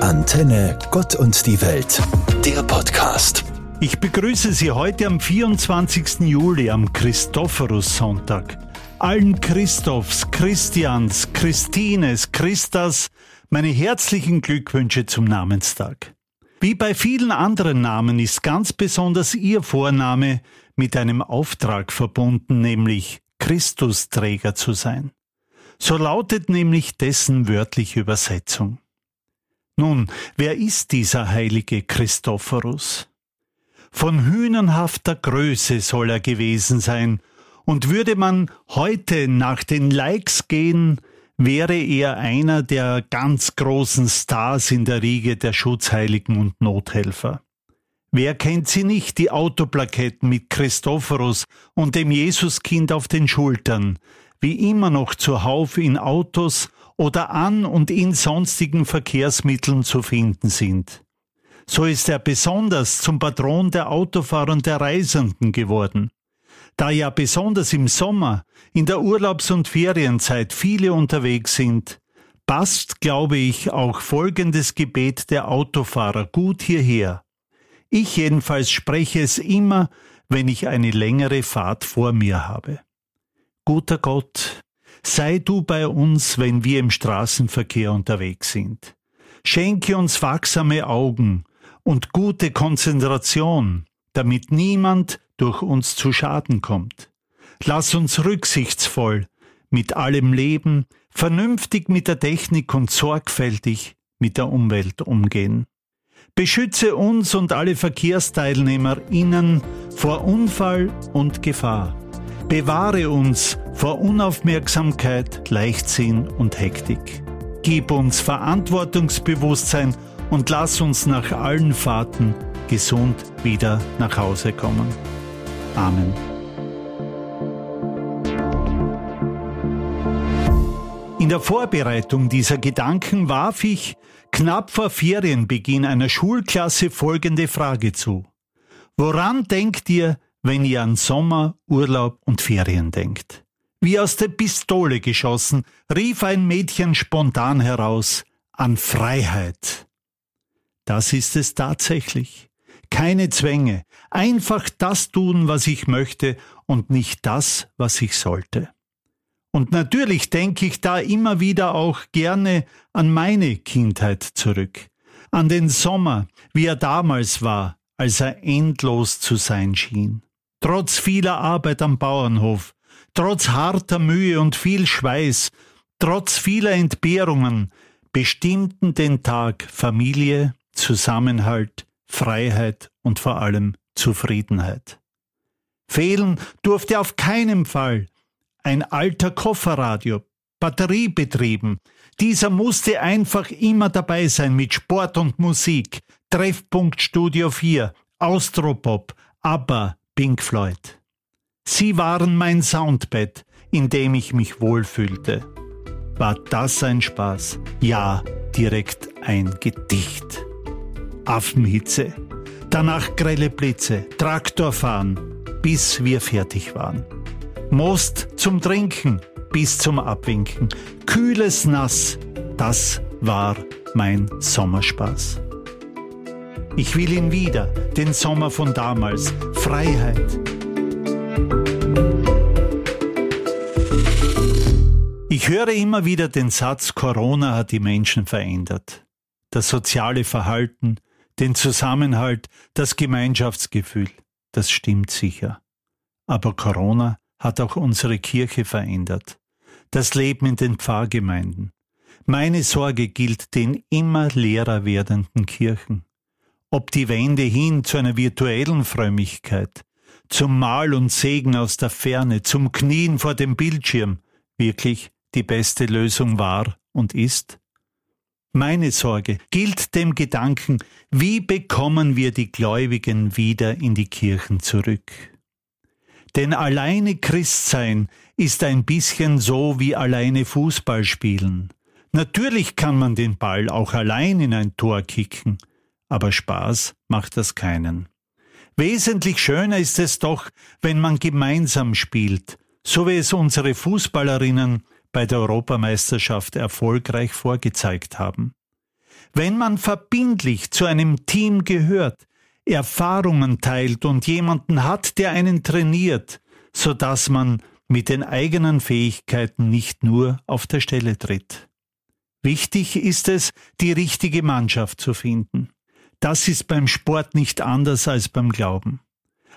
Antenne Gott und die Welt, der Podcast. Ich begrüße Sie heute am 24. Juli am Christophorus-Sonntag. Allen Christophs, Christians, Christines, Christas meine herzlichen Glückwünsche zum Namenstag. Wie bei vielen anderen Namen ist ganz besonders Ihr Vorname mit einem Auftrag verbunden, nämlich Christusträger zu sein. So lautet nämlich dessen wörtliche Übersetzung. Nun, wer ist dieser heilige Christophorus? Von hühnenhafter Größe soll er gewesen sein, und würde man heute nach den Likes gehen, wäre er einer der ganz großen Stars in der Riege der Schutzheiligen und Nothelfer. Wer kennt sie nicht, die Autoplaketten mit Christophorus und dem Jesuskind auf den Schultern, wie immer noch zuhauf in Autos oder an und in sonstigen Verkehrsmitteln zu finden sind. So ist er besonders zum Patron der Autofahrer und der Reisenden geworden. Da ja besonders im Sommer, in der Urlaubs- und Ferienzeit viele unterwegs sind, passt, glaube ich, auch folgendes Gebet der Autofahrer gut hierher. Ich jedenfalls spreche es immer, wenn ich eine längere Fahrt vor mir habe. Guter Gott, sei du bei uns, wenn wir im Straßenverkehr unterwegs sind. Schenke uns wachsame Augen und gute Konzentration, damit niemand durch uns zu Schaden kommt. Lass uns rücksichtsvoll mit allem Leben, vernünftig mit der Technik und sorgfältig mit der Umwelt umgehen. Beschütze uns und alle VerkehrsteilnehmerInnen vor Unfall und Gefahr. Bewahre uns vor Unaufmerksamkeit, Leichtsinn und Hektik. Gib uns Verantwortungsbewusstsein und lass uns nach allen Fahrten gesund wieder nach Hause kommen. Amen. In der Vorbereitung dieser Gedanken warf ich knapp vor Ferienbeginn einer Schulklasse folgende Frage zu. Woran denkt ihr, wenn ihr an Sommer, Urlaub und Ferien denkt? Wie aus der Pistole geschossen, rief ein Mädchen spontan heraus an Freiheit. Das ist es tatsächlich keine Zwänge, einfach das tun, was ich möchte und nicht das, was ich sollte. Und natürlich denke ich da immer wieder auch gerne an meine Kindheit zurück, an den Sommer, wie er damals war, als er endlos zu sein schien. Trotz vieler Arbeit am Bauernhof, trotz harter Mühe und viel Schweiß, trotz vieler Entbehrungen, bestimmten den Tag Familie, Zusammenhalt, Freiheit und vor allem Zufriedenheit. Fehlen durfte auf keinen Fall ein alter Kofferradio, batteriebetrieben. Dieser musste einfach immer dabei sein mit Sport und Musik, Treffpunkt Studio 4, Austropop, ABBA, Pink Floyd. Sie waren mein Soundbett, in dem ich mich wohlfühlte. War das ein Spaß? Ja, direkt ein Gedicht. Affenhitze. Danach grelle Blitze, Traktorfahren, bis wir fertig waren. Most zum Trinken, bis zum Abwinken. Kühles Nass, das war mein Sommerspaß. Ich will ihn wieder, den Sommer von damals, Freiheit. Ich höre immer wieder den Satz, Corona hat die Menschen verändert. Das soziale Verhalten, den Zusammenhalt, das Gemeinschaftsgefühl. Das stimmt sicher. Aber Corona hat auch unsere Kirche verändert. Das Leben in den Pfarrgemeinden. Meine Sorge gilt den immer leerer werdenden Kirchen. Ob die Wende hin zu einer virtuellen Frömmigkeit, zum Mahl und Segen aus der Ferne, zum Knien vor dem Bildschirm wirklich die beste Lösung war und ist? Meine Sorge gilt dem Gedanken, wie bekommen wir die Gläubigen wieder in die Kirchen zurück? Denn alleine Christsein ist ein bisschen so wie alleine Fußball spielen. Natürlich kann man den Ball auch allein in ein Tor kicken, aber Spaß macht das keinen. Wesentlich schöner ist es doch, wenn man gemeinsam spielt, so wie es unsere Fußballerinnen bei der Europameisterschaft erfolgreich vorgezeigt haben. Wenn man verbindlich zu einem Team gehört, Erfahrungen teilt und jemanden hat, der einen trainiert, so dass man mit den eigenen Fähigkeiten nicht nur auf der Stelle tritt. Wichtig ist es, die richtige Mannschaft zu finden. Das ist beim Sport nicht anders als beim Glauben.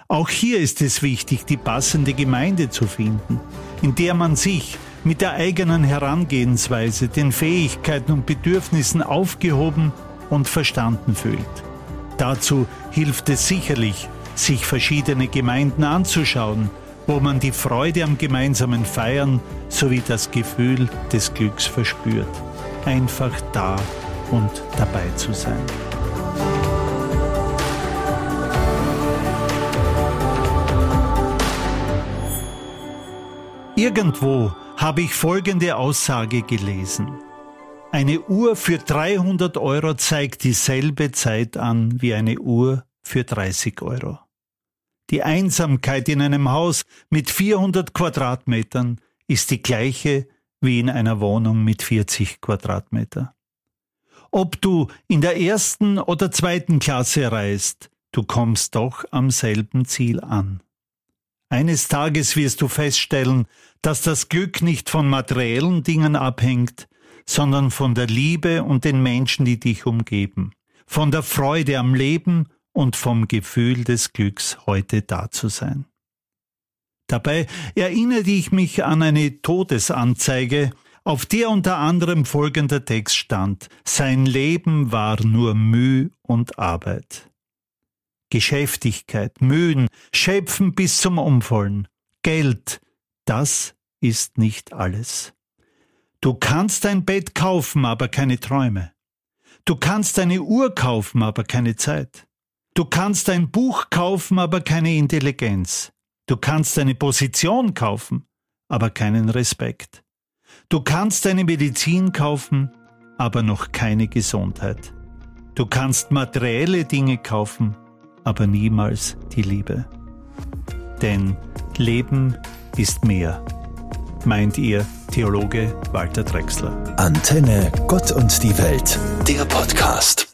Auch hier ist es wichtig, die passende Gemeinde zu finden, in der man sich mit der eigenen Herangehensweise, den Fähigkeiten und Bedürfnissen aufgehoben und verstanden fühlt. Dazu hilft es sicherlich, sich verschiedene Gemeinden anzuschauen, wo man die Freude am gemeinsamen Feiern sowie das Gefühl des Glücks verspürt. Einfach da und dabei zu sein. Irgendwo habe ich folgende Aussage gelesen. Eine Uhr für 300 Euro zeigt dieselbe Zeit an wie eine Uhr für 30 Euro. Die Einsamkeit in einem Haus mit 400 Quadratmetern ist die gleiche wie in einer Wohnung mit 40 Quadratmeter. Ob du in der ersten oder zweiten Klasse reist, du kommst doch am selben Ziel an. Eines Tages wirst du feststellen, dass das Glück nicht von materiellen Dingen abhängt, sondern von der Liebe und den Menschen, die dich umgeben, von der Freude am Leben und vom Gefühl des Glücks, heute da zu sein. Dabei erinnerte ich mich an eine Todesanzeige, auf der unter anderem folgender Text stand Sein Leben war nur Mühe und Arbeit. Geschäftigkeit, Mühen, Schöpfen bis zum Umfallen, Geld, das ist nicht alles. Du kannst ein Bett kaufen, aber keine Träume. Du kannst eine Uhr kaufen, aber keine Zeit. Du kannst ein Buch kaufen, aber keine Intelligenz. Du kannst eine Position kaufen, aber keinen Respekt. Du kannst eine Medizin kaufen, aber noch keine Gesundheit. Du kannst materielle Dinge kaufen, aber niemals die Liebe. Denn Leben ist mehr, meint ihr Theologe Walter Drexler. Antenne Gott und die Welt, der Podcast.